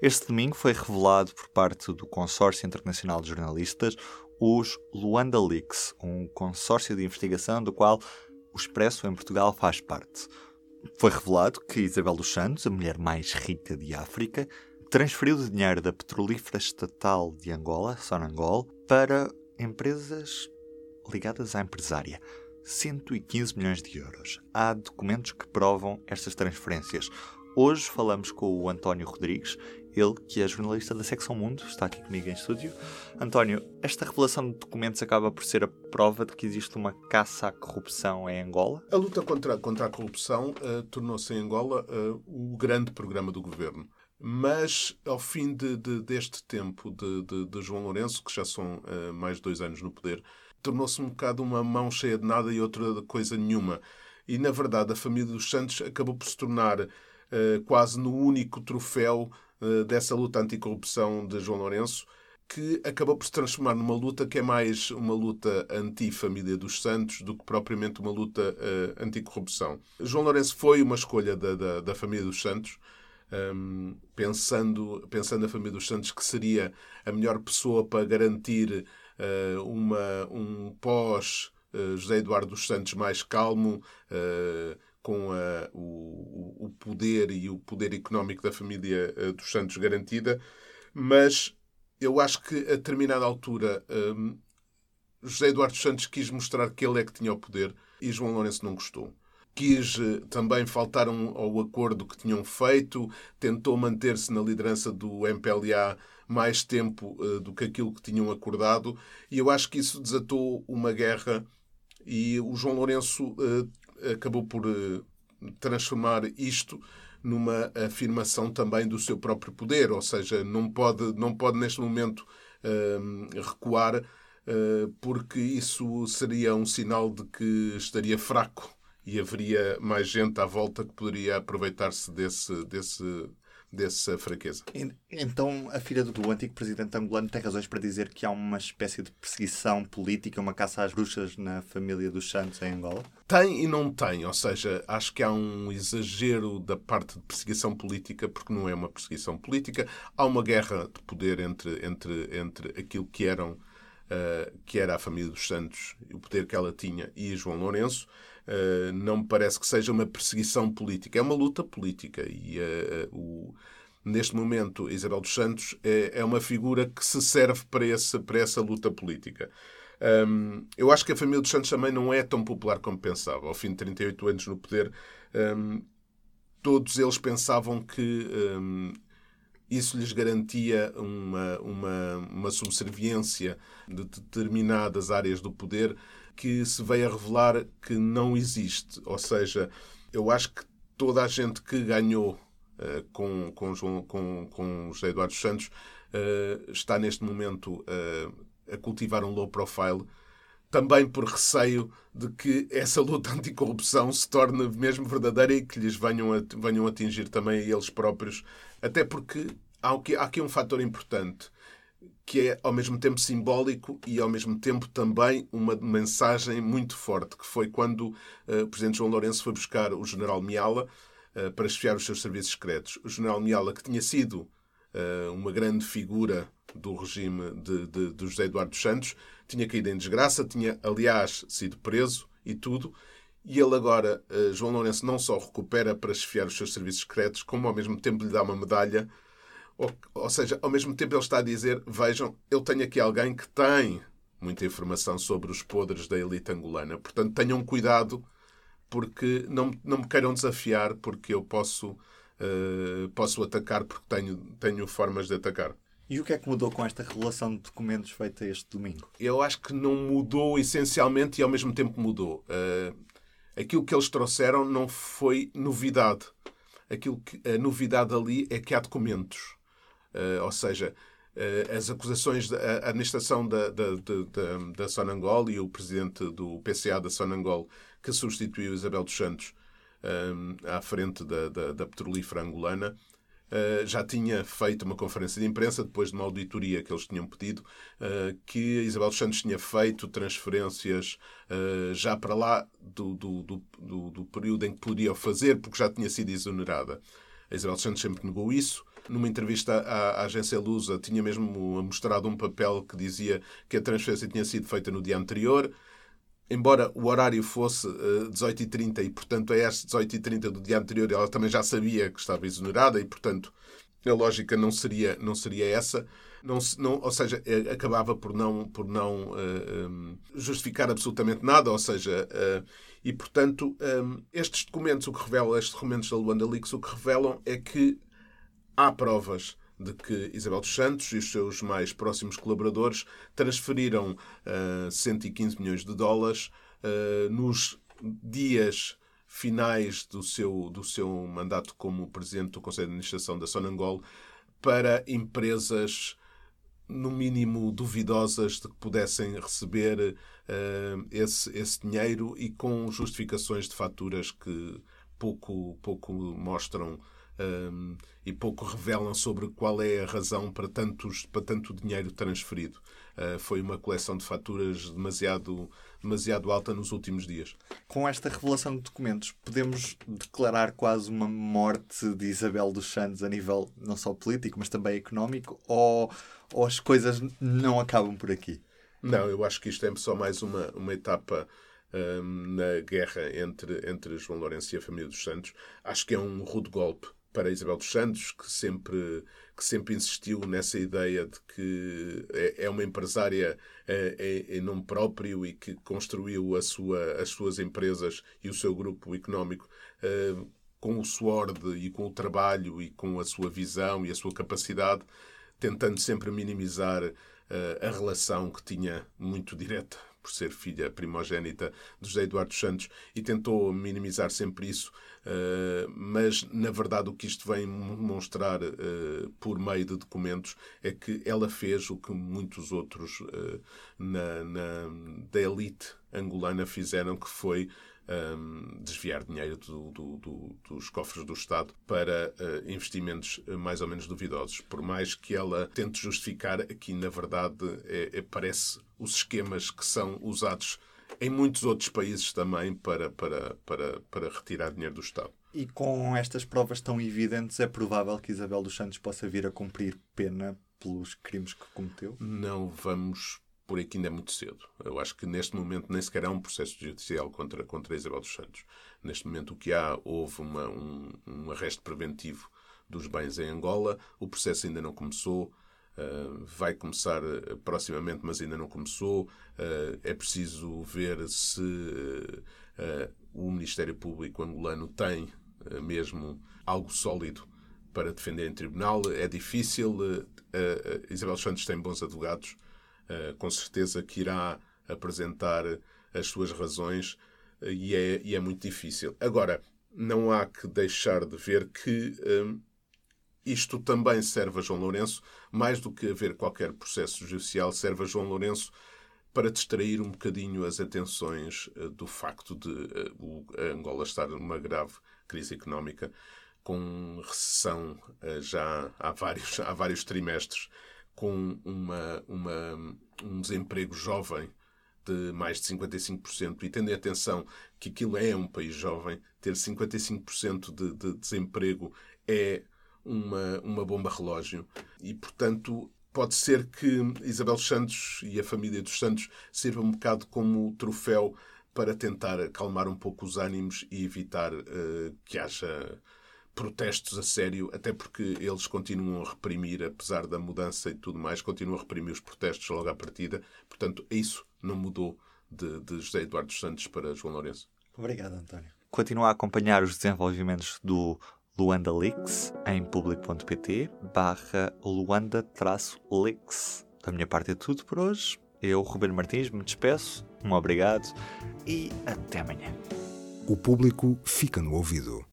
Este domingo foi revelado por parte do Consórcio Internacional de Jornalistas os Luanda Leaks, um consórcio de investigação do qual o Expresso em Portugal faz parte. Foi revelado que Isabel dos Santos, a mulher mais rica de África, transferiu dinheiro da petrolífera estatal de Angola, Sonangol, para empresas ligadas à empresária. 115 milhões de euros. Há documentos que provam estas transferências. Hoje falamos com o António Rodrigues, ele que é jornalista da Secção Mundo, está aqui comigo em estúdio. António, esta revelação de documentos acaba por ser a prova de que existe uma caça à corrupção em Angola? A luta contra, contra a corrupção uh, tornou-se em Angola uh, o grande programa do governo. Mas, ao fim de, de, deste tempo de, de, João Lourenço, que já são uh, mais de dois anos no poder, tornou-se um bocado uma mão cheia de nada e outra coisa nenhuma. E, na verdade, a família dos Santos acabou por se tornar quase no único troféu dessa luta anticorrupção de João Lourenço, que acabou por se transformar numa luta que é mais uma luta anti-família dos Santos do que propriamente uma luta uh, anticorrupção. João Lourenço foi uma escolha da, da, da família dos Santos, um, pensando, pensando a família dos Santos que seria a melhor pessoa para garantir uh, uma, um pós uh, José Eduardo dos Santos mais calmo, uh, com a, o, o, poder e o poder económico da família dos Santos garantida, mas eu acho que a determinada altura um, José Eduardo Santos quis mostrar que ele é que tinha o poder e João Lourenço não gostou. Quis também faltar ao acordo que tinham feito, tentou manter-se na liderança do MPLA mais tempo uh, do que aquilo que tinham acordado, e eu acho que isso desatou uma guerra e o João Lourenço uh, acabou por uh, transformar isto numa afirmação também do seu próprio poder, ou seja, não pode, não pode neste momento recuar, porque isso seria um sinal de que estaria fraco e haveria mais gente à volta que poderia aproveitar-se desse, desse dessa fraqueza. Então, a filha do antigo presidente angolano tem razões para dizer que há uma espécie de perseguição política, uma caça às bruxas na família dos Santos em Angola? Tem e não tem, ou seja, acho que há um exagero da parte de perseguição política, porque não é uma perseguição política. Há uma guerra de poder entre, entre, entre aquilo que eram Uh, que era a família dos Santos, o poder que ela tinha, e João Lourenço, Uh, não me parece que seja uma perseguição política, é uma luta política. E uh, o, neste momento, Isabel dos Santos é, é, uma figura que se serve para, esse, para essa luta política. Um, eu acho que a família dos Santos também não é tão popular como pensava. Ao fim de 38 anos no poder, um, todos eles pensavam que um, isso lhes garantia uma, uma, uma subserviência de determinadas áreas do poder que se veio a revelar que não existe. Ou seja, eu acho que toda a gente que ganhou uh, com, com, João, com, com José Eduardo Santos uh, está neste momento uh, a cultivar um low profile, também por receio de que essa luta anticorrupção se torne mesmo verdadeira e que lhes venham, a, venham atingir também eles próprios. Até porque há aqui, há aqui um fator importante que é ao mesmo tempo simbólico e ao mesmo tempo também uma mensagem muito forte, que foi quando uh, o Presidente João Lourenço foi buscar o General Miala uh, para esfiar os seus serviços secretos. O General Miala, que tinha sido uh, uma grande figura do regime de, de, de José Eduardo Santos, tinha caído em desgraça, tinha, aliás, sido preso e tudo, e ele agora, João Lourenço, não só recupera para esfiar os seus serviços secretos, como ao mesmo tempo lhe dá uma medalha ou, ou seja, ao mesmo tempo ele está a dizer: vejam, eu tenho aqui alguém que tem muita informação sobre os podres da elite angolana. Portanto, tenham cuidado, porque não, não me queiram desafiar, porque eu posso, uh, posso atacar, porque tenho, tenho formas de atacar. E o que é que mudou com esta relação de documentos feita este domingo? Eu acho que não mudou essencialmente e ao mesmo tempo mudou. Uh, aquilo que eles trouxeram não foi novidade. Aquilo que, a novidade ali é que há documentos. Uh, ou seja, uh, as acusações da administração da, da, da, da Sonangol e o presidente do PCA da Sonangol, que substituiu Isabel dos Santos eh, à frente da, da, da petrolífera angolana, já tinha feito uma conferência de imprensa depois de uma auditoria que eles tinham pedido, uh, que Isabel dos Santos tinha feito transferências uh, já para lá do, do, do, do, período em que podia fazer, porque já tinha sido exonerada. A Isabel dos Santos sempre negou isso. Numa entrevista à agência Lusa, tinha mesmo mostrado um papel que dizia que a transferência tinha sido feita no dia anterior embora o horário fosse uh, 18h30 e, portanto, a estas 18h30 do dia anterior ela também já sabia que estava exonerada e, portanto, a lógica não seria, não seria essa. Não, não, ou seja, eh, acabava por não, por não uh, eh, justificar absolutamente nada, ou seja, uh, e portanto, um, estes documentos, o que revelam, estes documentos da Luanda Leaks, o que revelam é que há provas de que Isabel dos Santos e os seus mais próximos colaboradores transferiram uh, 115 milhões de dólares uh, nos dias finais do seu, do seu mandato como presidente do Conselho de Administração da Sonangol para empresas no mínimo duvidosas de que pudessem receber uh, esse, esse dinheiro e com justificações de faturas que pouco, pouco mostram um, e pouco revelam sobre qual é a razão para, tantos, para tanto dinheiro transferido. Uh, foi uma coleção de faturas demasiado, demasiado alta nos últimos dias. Com esta revelação de documentos, podemos declarar quase uma morte de Isabel dos Santos a nível não só político, mas também económico? Ou, ou as coisas não acabam por aqui? Não, eu acho que isto é só mais uma, uma etapa um, na guerra entre, entre João Lourenço e a família dos Santos. Acho que é um rude golpe para Isabel dos Santos, que sempre, que sempre insistiu nessa ideia de que é, é uma empresária é, é, em nome próprio e que construiu a sua, as suas empresas e o seu grupo económico é, com o suor de, e com o trabalho e com a sua visão e a sua capacidade, tentando sempre minimizar é, a relação que tinha muito direta por ser filha primogênita de José Eduardo Santos e tentou minimizar sempre isso, uh, mas na verdade o que isto vem mostrar uh, por meio de documentos é que ela fez o que muitos outros uh, na, na, da elite angolana fizeram, que foi um, desviar dinheiro do, do, do, dos cofres do Estado para uh, investimentos mais ou menos duvidosos. Por mais que ela tente justificar, aqui na verdade é, é, parece os esquemas que são usados em muitos outros países também para, para, para, para retirar dinheiro do Estado. E com estas provas tão evidentes, é provável que Isabel dos Santos possa vir a cumprir pena pelos crimes que cometeu? Não vamos por aqui ainda é muito cedo. Eu acho que neste momento nem sequer há um processo judicial contra, contra Isabel dos Santos. Neste momento o que há, houve uma, um, um arresto preventivo dos bens em Angola. O processo ainda não começou. Vai começar uh, proximamente, mas ainda não começou. Uh, é preciso ver se o Ministério Público angolano tem mesmo algo sólido para defender em tribunal. É difícil. Isabel Santos tem bons advogados eh, com certeza que irá apresentar as suas razões eh, e é, e é muito difícil. Agora, não há que deixar de ver que isto também serve a João Lourenço, mais do que haver qualquer processo judicial, serve a João Lourenço para distrair um bocadinho as atenções uh, do facto de a Angola estar numa grave crise económica, com recessão uh, já há vários, há vários trimestres com uma, uma, um desemprego jovem de mais de 55%, e tendo em atenção que aquilo é um país jovem, ter 55% de, de desemprego é uma, uma bomba relógio. E, portanto, pode ser que Isabel Santos e a família dos Santos sirva um bocado como troféu para tentar acalmar um pouco os ânimos e evitar uh, que haja protestos a sério, até porque eles continuam a reprimir, apesar da mudança e tudo mais, continuam a reprimir os protestos logo à partida. Portanto, isso não mudou de, de José Eduardo Santos para João Lourenço. Obrigado, António. Continua a acompanhar os desenvolvimentos do Luanda Leaks em público.pt barra Luanda-Leaks. Da minha parte é tudo por hoje. Eu, Ruben Martins, me despeço. Um obrigado e até amanhã. O público fica no ouvido.